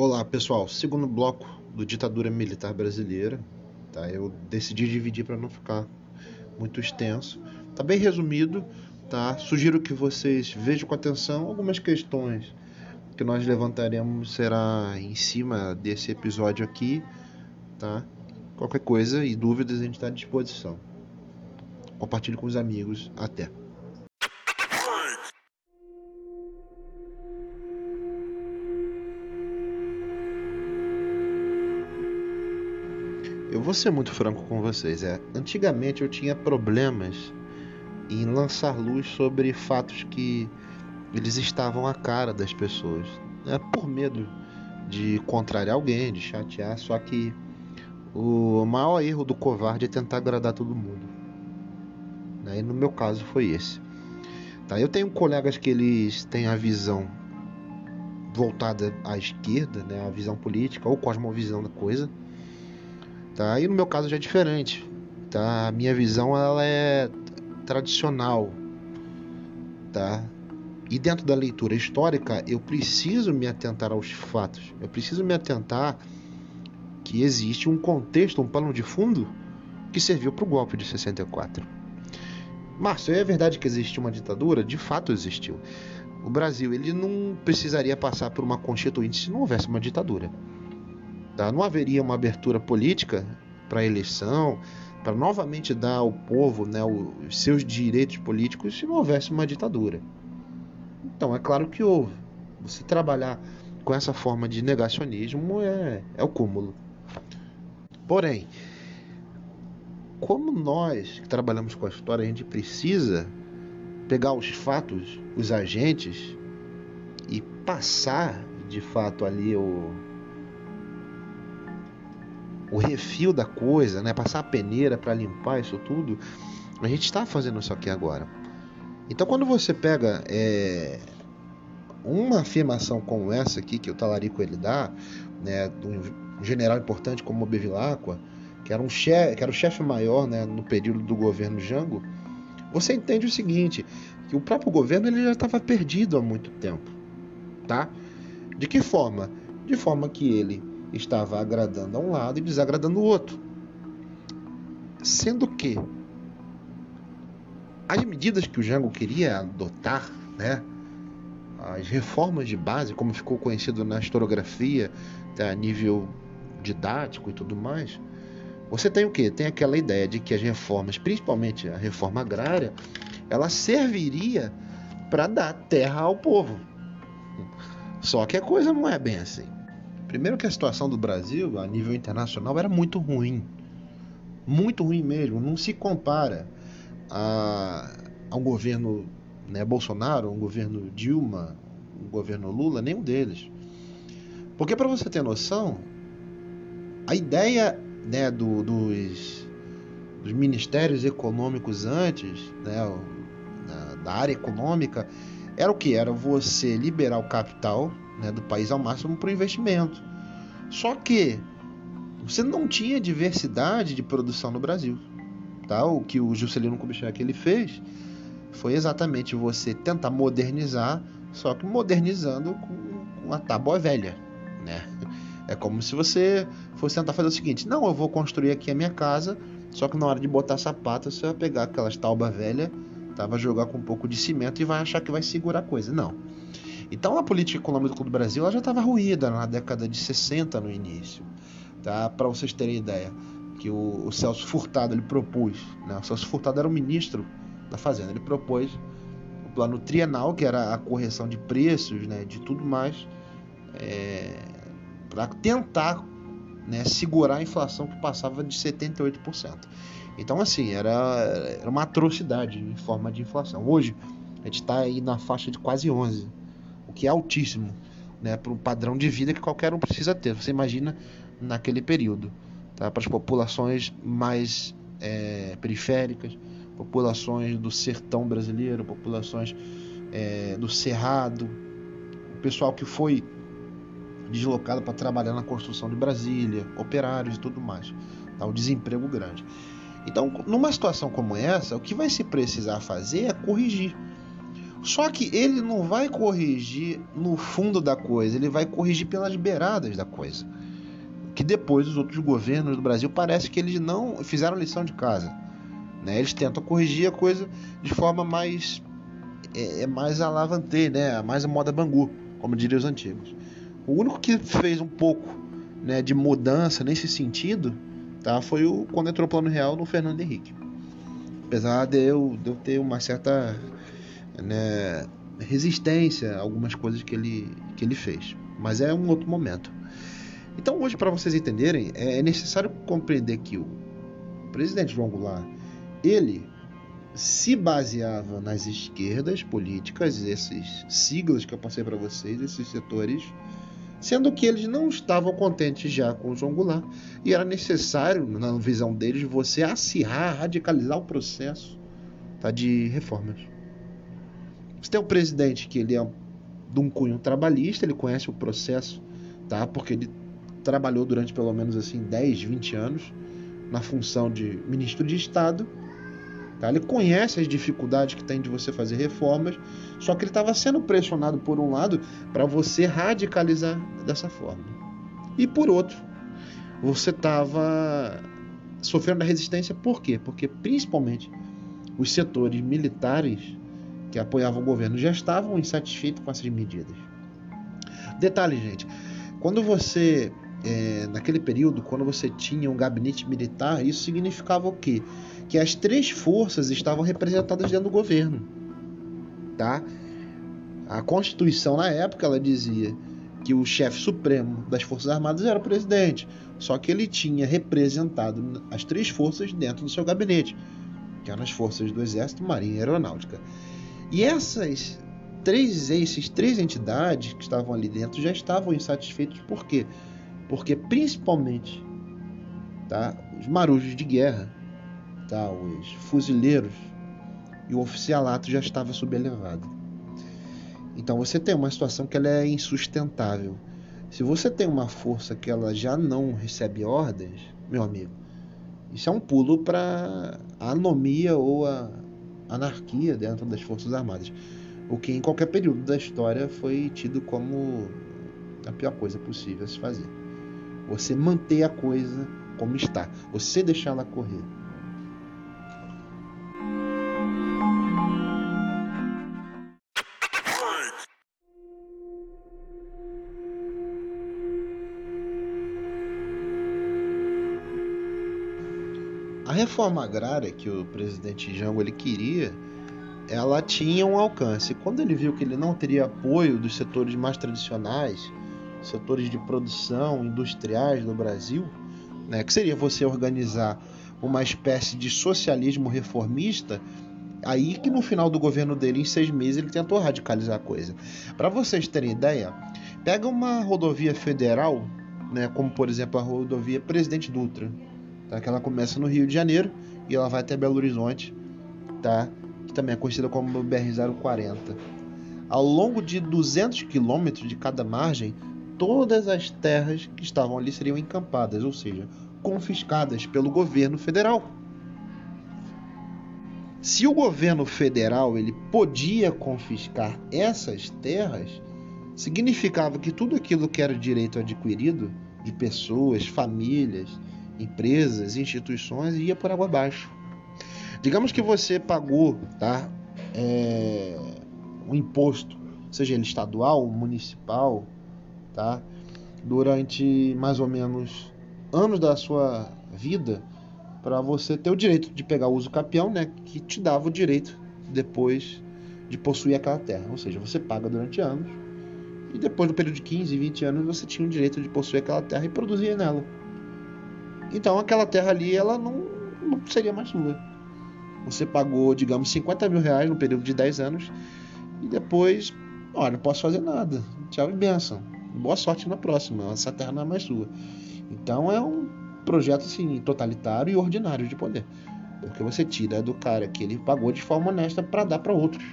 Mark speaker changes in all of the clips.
Speaker 1: Olá pessoal, segundo bloco do ditadura militar brasileira, tá? Eu decidi dividir para não ficar muito extenso. Tá bem resumido, tá? Sugiro que vocês vejam com atenção algumas questões que nós levantaremos será em cima desse episódio aqui, tá? Qualquer coisa e dúvidas a gente está à disposição. Compartilhe com os amigos. Até. Eu vou ser muito franco com vocês. É, antigamente eu tinha problemas em lançar luz sobre fatos que eles estavam à cara das pessoas, né? por medo de contrariar alguém, de chatear. Só que o maior erro do covarde é tentar agradar todo mundo. Né? E no meu caso foi esse. Tá? Eu tenho colegas que eles têm a visão voltada à esquerda, né? a visão política ou cosmovisão da coisa. Tá? E no meu caso já é diferente. Tá? A minha visão ela é tradicional. Tá? E dentro da leitura histórica, eu preciso me atentar aos fatos. Eu preciso me atentar que existe um contexto, um pano de fundo que serviu para o golpe de 64. Márcio, é verdade que existe uma ditadura? De fato existiu. O Brasil ele não precisaria passar por uma constituinte se não houvesse uma ditadura. Tá? Não haveria uma abertura política para a eleição, para novamente dar ao povo né, os seus direitos políticos se não houvesse uma ditadura. Então, é claro que houve. Você trabalhar com essa forma de negacionismo é, é o cúmulo. Porém, como nós que trabalhamos com a história, a gente precisa pegar os fatos, os agentes e passar de fato ali o o refil da coisa, né? Passar a peneira para limpar isso tudo. A gente está fazendo isso aqui agora. Então, quando você pega é, uma afirmação como essa aqui que o Talarico ele dá, né, de um general importante como o Bevilacqua, que era um chefe, que era o chefe maior, né, no período do governo Jango, você entende o seguinte, que o próprio governo ele já estava perdido há muito tempo, tá? De que forma? De forma que ele estava agradando a um lado e desagradando o outro. Sendo que as medidas que o Jango queria adotar, né, as reformas de base, como ficou conhecido na historiografia, tá, a nível didático e tudo mais, você tem o que? Tem aquela ideia de que as reformas, principalmente a reforma agrária, ela serviria para dar terra ao povo. Só que a coisa não é bem assim. Primeiro que a situação do Brasil, a nível internacional, era muito ruim. Muito ruim mesmo, não se compara a, um governo né, Bolsonaro, um governo Dilma, um governo Lula, nenhum deles. Porque para você ter noção, a ideia né, do, dos, dos, ministérios econômicos antes, né, da, área econômica, era o que? Era você liberar o capital né, do país ao máximo para o investimento. Só que você não tinha diversidade de produção no Brasil. Tá? O que o Juscelino Kubitschek ele fez foi exatamente você tentar modernizar, só que modernizando com, com a tábua velha, né? É como se você fosse tentar fazer o seguinte: não, eu vou construir aqui a minha casa, só que na hora de botar sapato você vai pegar aquelas tábuas velhas, tá? vai jogar com um pouco de cimento e vai achar que vai segurar a coisa. Não. Então a política econômica do Brasil ela já estava ruída na década de 60 no início, tá? Para vocês terem ideia que o, o Celso Furtado ele propôs. Né? O Celso Furtado era o ministro da Fazenda. Ele propôs o plano trienal, que era a correção de preços, né, de tudo mais, é, para tentar né, segurar a inflação que passava de 78%. Então, assim, era, era uma atrocidade em forma de inflação. Hoje, a gente está aí na faixa de quase 11%, o que é altíssimo né, para o padrão de vida que qualquer um precisa ter. Você imagina naquele período tá? para as populações mais é, periféricas, populações do sertão brasileiro, populações é, do cerrado, o pessoal que foi deslocado para trabalhar na construção de Brasília, operários e tudo mais, tá? o desemprego grande. Então, numa situação como essa, o que vai se precisar fazer é corrigir. Só que ele não vai corrigir no fundo da coisa, ele vai corrigir pelas beiradas da coisa. Que depois os outros governos do Brasil parece que eles não fizeram lição de casa. Né? Eles tentam corrigir a coisa de forma mais é, é mais alavante, né? mais a moda Bangu, como diriam os antigos. O único que fez um pouco né, de mudança nesse sentido tá, foi o, quando entrou o Plano Real no Fernando Henrique. Apesar de eu, de eu ter uma certa né, resistência a algumas coisas que ele, que ele fez. Mas é um outro momento. Então, hoje, para vocês entenderem, é necessário compreender que o presidente João Goulart, ele se baseava nas esquerdas políticas, esses siglas que eu passei para vocês, esses setores, sendo que eles não estavam contentes já com o João Goulart e era necessário, na visão deles, você acirrar, radicalizar o processo tá, de reformas. Você tem um presidente que ele é de um cunho trabalhista, ele conhece o processo, tá? Porque ele trabalhou durante pelo menos assim 10, 20 anos na função de ministro de Estado. Tá? Ele conhece as dificuldades que tem de você fazer reformas, só que ele estava sendo pressionado por um lado para você radicalizar dessa forma. E por outro, você estava sofrendo a resistência por quê? Porque principalmente os setores militares que apoiavam o governo já estavam insatisfeitos com essas medidas. Detalhe, gente, quando você, é, naquele período, quando você tinha um gabinete militar, isso significava o quê? Que as três forças estavam representadas dentro do governo, tá? A Constituição na época ela dizia que o chefe supremo das Forças Armadas era o presidente, só que ele tinha representado as três forças dentro do seu gabinete, que eram as forças do Exército, Marinha e Aeronáutica. E essas três, esses três entidades que estavam ali dentro já estavam insatisfeitos. Por quê? Porque principalmente tá, os marujos de guerra, tá, os fuzileiros e o oficialato já estava subalevado. Então você tem uma situação que ela é insustentável. Se você tem uma força que ela já não recebe ordens, meu amigo, isso é um pulo para a anomia ou a anarquia dentro das Forças Armadas, o que em qualquer período da história foi tido como a pior coisa possível a se fazer. Você manter a coisa como está, você deixar ela correr. Reforma agrária que o presidente Jango ele queria, ela tinha um alcance. Quando ele viu que ele não teria apoio dos setores mais tradicionais, setores de produção industriais do Brasil, né, que seria você organizar uma espécie de socialismo reformista, aí que no final do governo dele, em seis meses, ele tentou radicalizar a coisa. Para vocês terem ideia, pega uma rodovia federal, né, como por exemplo a rodovia Presidente Dutra, tá? que ela começa no Rio de Janeiro e ela vai até Belo Horizonte, tá? que também é conhecida como BR-040. Ao longo de 200 quilômetros de cada margem, todas as terras que estavam ali seriam encampadas, ou seja, confiscadas pelo governo federal. Se o governo federal ele podia confiscar essas terras, significava que tudo aquilo que era direito adquirido de pessoas, famílias, empresas, instituições e ia por água abaixo. Digamos que você pagou tá, é, um imposto, seja ele estadual, municipal, tá, durante mais ou menos anos da sua vida para você ter o direito de pegar o uso capião, né, que te dava o direito depois de possuir aquela terra. Ou seja, você paga durante anos e depois do período de 15, 20 anos você tinha o direito de possuir aquela terra e produzir nela. Então aquela terra ali ela não, não seria mais sua. Você pagou, digamos, 50 mil reais no período de 10 anos e depois, olha, não posso fazer nada. Tchau e benção. Boa sorte na próxima. Essa terra não é mais sua. Então é um projeto assim totalitário e ordinário de poder, porque você tira do cara que ele pagou de forma honesta para dar para outros.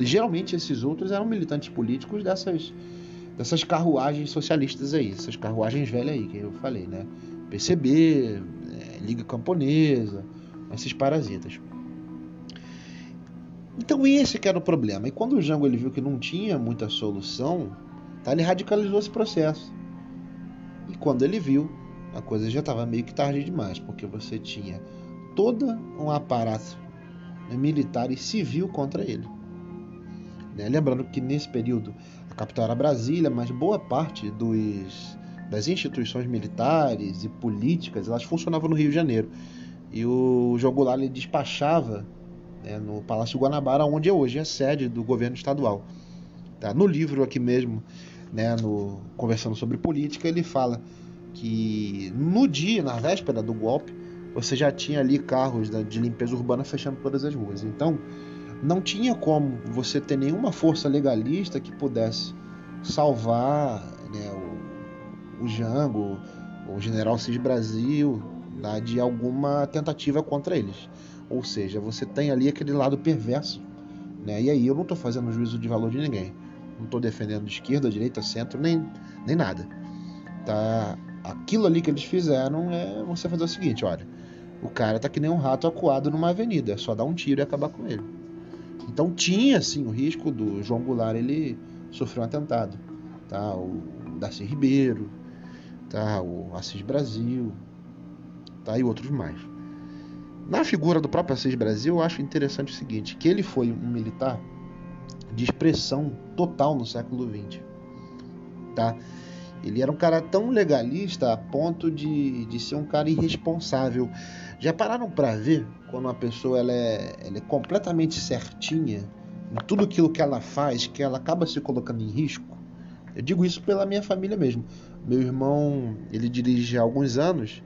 Speaker 1: Geralmente esses outros eram militantes políticos dessas dessas carruagens socialistas aí, essas carruagens velhas aí que eu falei, né? PCB, é, Liga Camponesa, esses parasitas. Então esse que era o problema. E quando o Jango ele viu que não tinha muita solução, tá, ele radicalizou esse processo. E quando ele viu, a coisa já estava meio que tarde demais, porque você tinha todo um aparato né, militar e civil contra ele. Né? Lembrando que nesse período a capital era Brasília, mas boa parte dos, das instituições militares e políticas elas funcionavam no Rio de Janeiro. E o João Goulart ele despachava né, no Palácio Guanabara, onde é hoje a sede do governo estadual. Tá? No livro aqui mesmo, né, no, conversando sobre política, ele fala que no dia, na véspera do golpe, você já tinha ali carros de limpeza urbana fechando todas as ruas. Então, não tinha como você ter nenhuma força legalista que pudesse salvar né, o, Jango, o General Cis Brasil, né, de alguma tentativa contra eles. Ou seja, você tem ali aquele lado perverso. Né? E aí eu não estou fazendo juízo de valor de ninguém. Não estou defendendo esquerda, direita, centro, nem, nem nada. Tá? Aquilo ali que eles fizeram é você fazer o seguinte, olha, o cara tá que nem um rato acuado numa avenida, é só dar um tiro e acabar com ele. Então tinha sim o risco do João Goulart ele sofrer um atentado, tá? O Darcy Ribeiro, tá? O Assis Brasil, tá? E outros mais. Na figura do próprio Assis Brasil, eu acho interessante o seguinte, que ele foi um militar de expressão total no século XX, tá? Ele era um cara tão legalista a ponto de, de ser um cara irresponsável. Já pararam para ver quando uma pessoa ela é, ela é completamente certinha em tudo aquilo que ela faz, que ela acaba se colocando em risco? Eu digo isso pela minha família mesmo. Meu irmão, ele dirige há alguns anos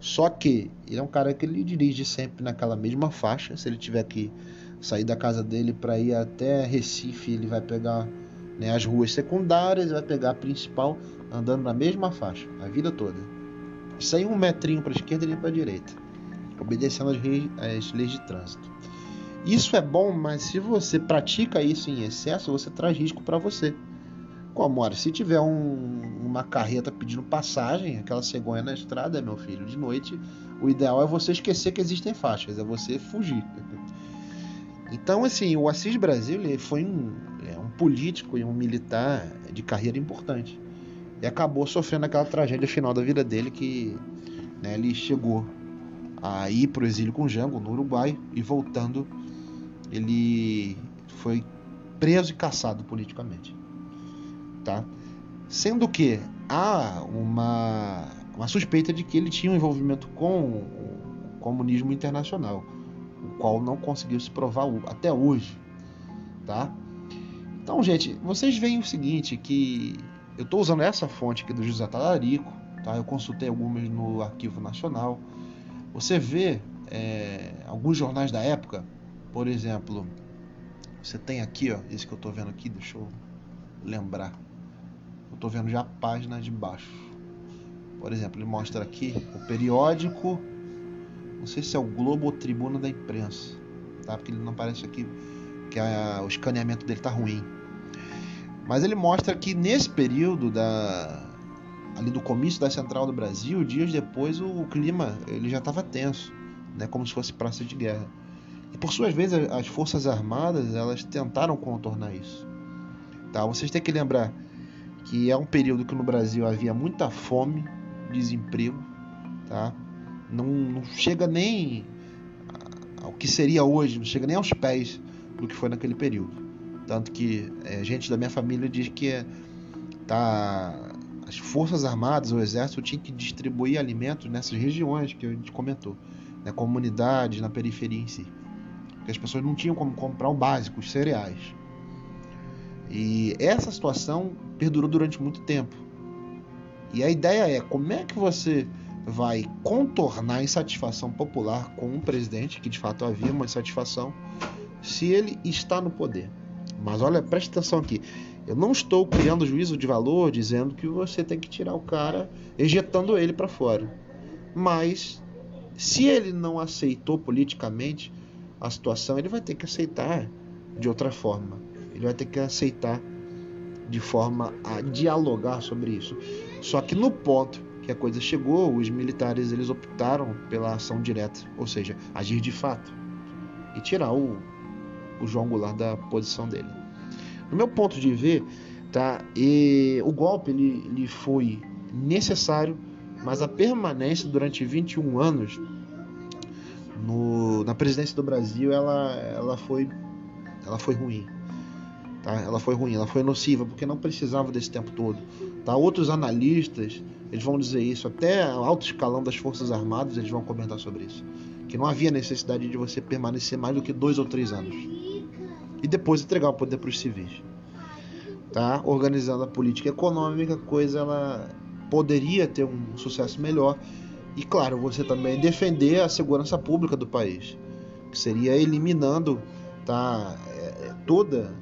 Speaker 1: só que ele é um cara que ele dirige sempre naquela mesma faixa. Se ele tiver que sair da casa dele para ir até Recife, ele vai pegar né, as ruas secundárias, vai pegar a principal, andando na mesma faixa, a vida toda. Sem um metrinho para esquerda nem para direita, obedecendo às leis de trânsito. Isso é bom, mas se você pratica isso em excesso, você traz risco para você. Como, olha, se tiver um, uma carreta pedindo passagem, aquela cegonha na estrada, meu filho, de noite, o ideal é você esquecer que existem faixas, é você fugir. Então, assim, o Assis Brasil ele foi um, é, um político e um militar de carreira importante. E acabou sofrendo aquela tragédia final da vida dele que né, ele chegou a ir para o exílio com Jango no Uruguai e voltando ele foi preso e caçado politicamente tá? Sendo que há uma, uma suspeita de que ele tinha um envolvimento com o comunismo internacional, o qual não conseguiu se provar até hoje, tá? Então, gente, vocês veem o seguinte, que eu estou usando essa fonte aqui do José Talarico, tá? Eu consultei algumas no Arquivo Nacional. Você vê é, alguns jornais da época, por exemplo, você tem aqui, ó, esse que eu estou vendo aqui, deixa eu lembrar. Tô vendo já a página de baixo. Por exemplo, ele mostra aqui o periódico. Não sei se é o Globo ou Tribuna da Imprensa, tá? Porque ele não aparece aqui que a, o escaneamento dele tá ruim. Mas ele mostra que nesse período da ali do comício da Central do Brasil, dias depois o, clima ele já estava tenso, né, como se fosse praça de guerra. E por suas vezes as forças armadas elas tentaram contornar isso. Tá? Vocês têm que lembrar que é um período que no Brasil havia muita fome, desemprego, tá? Não, não chega nem ao que seria hoje, não chega nem aos pés do que foi naquele período. Tanto que é, gente da minha família diz que é, tá, as Forças Armadas, o Exército, tinha que distribuir alimentos nessas regiões que a gente comentou, na comunidade, na periferia em si. Porque as pessoas não tinham como comprar o básico, os cereais. E essa situação perdurou durante muito tempo. E a ideia é como é que você vai contornar a insatisfação popular com um presidente, que de fato havia uma insatisfação, se ele está no poder. Mas olha, preste atenção aqui. Eu não estou criando juízo de valor dizendo que você tem que tirar o cara, ejetando ele para fora. Mas se ele não aceitou politicamente a situação, ele vai ter que aceitar de outra forma. Ele vai ter que aceitar de forma a dialogar sobre isso. Só que no ponto que a coisa chegou, os militares eles optaram pela ação direta, ou seja, agir de fato e tirar o, o João Goulart da posição dele. No meu ponto de ver, tá, e o golpe ele, ele foi necessário, mas a permanência durante 21 anos no, na presidência do Brasil ela, ela, foi, ela foi ruim. Tá? Ela foi ruim, ela foi nociva, porque não precisava desse tempo todo. Tá? Outros analistas eles vão dizer isso, até alto escalão das Forças Armadas eles vão comentar sobre isso. Que não havia necessidade de você permanecer mais do que dois ou três anos. E depois entregar o poder para os civis. Tá? Organizando a política econômica, coisa ela poderia ter um sucesso melhor. E claro, você também defender a segurança pública do país, que seria eliminando tá, é, toda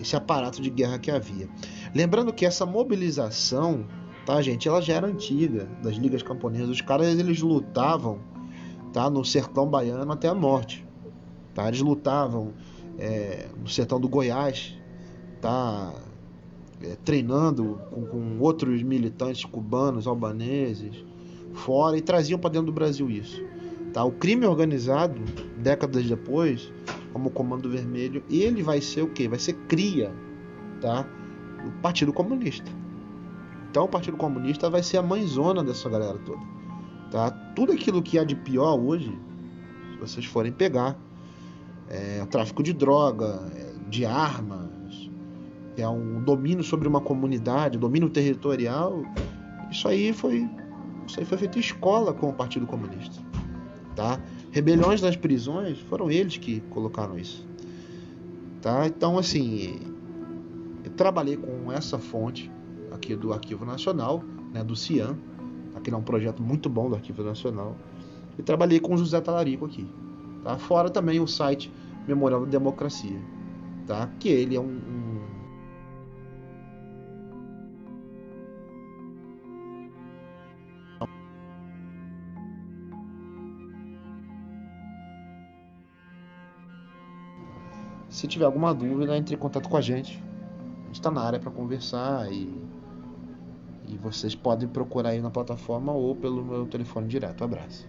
Speaker 1: esse aparato de guerra que havia. Lembrando que essa mobilização tá, gente? Ela já era antiga, das ligas camponesas. Os caras, eles lutavam, tá? No sertão baiano até a morte, tá? Eles lutavam é, no sertão do Goiás, tá? É, treinando com, com outros militantes cubanos, albaneses, fora, e traziam para dentro do Brasil isso. Tá? O crime organizado, décadas depois, como Comando Vermelho, ele vai ser o quê? Vai ser cria, tá? Do Partido Comunista. Então o Partido Comunista vai ser a mãezona dessa galera toda. Tá? Tudo aquilo que há de pior hoje, se vocês forem pegar, é tráfico de droga, é, de armas, é um domínio sobre uma comunidade, domínio territorial. Isso aí foi, isso aí foi feito escola com o Partido Comunista. Tá? Rebeliões nas prisões foram eles que colocaram isso. Tá? Então, assim, eu trabalhei com essa fonte aqui do Arquivo Nacional, né, do CIAN, aquele é um projeto muito bom do Arquivo Nacional, e trabalhei com o José Talarico aqui. Tá? Fora também o site Memorial da Democracia, tá? que ele é um, um Se tiver alguma dúvida, entre em contato com a gente. A gente está na área para conversar e e vocês podem procurar aí na plataforma ou pelo meu telefone direto. Um abraço.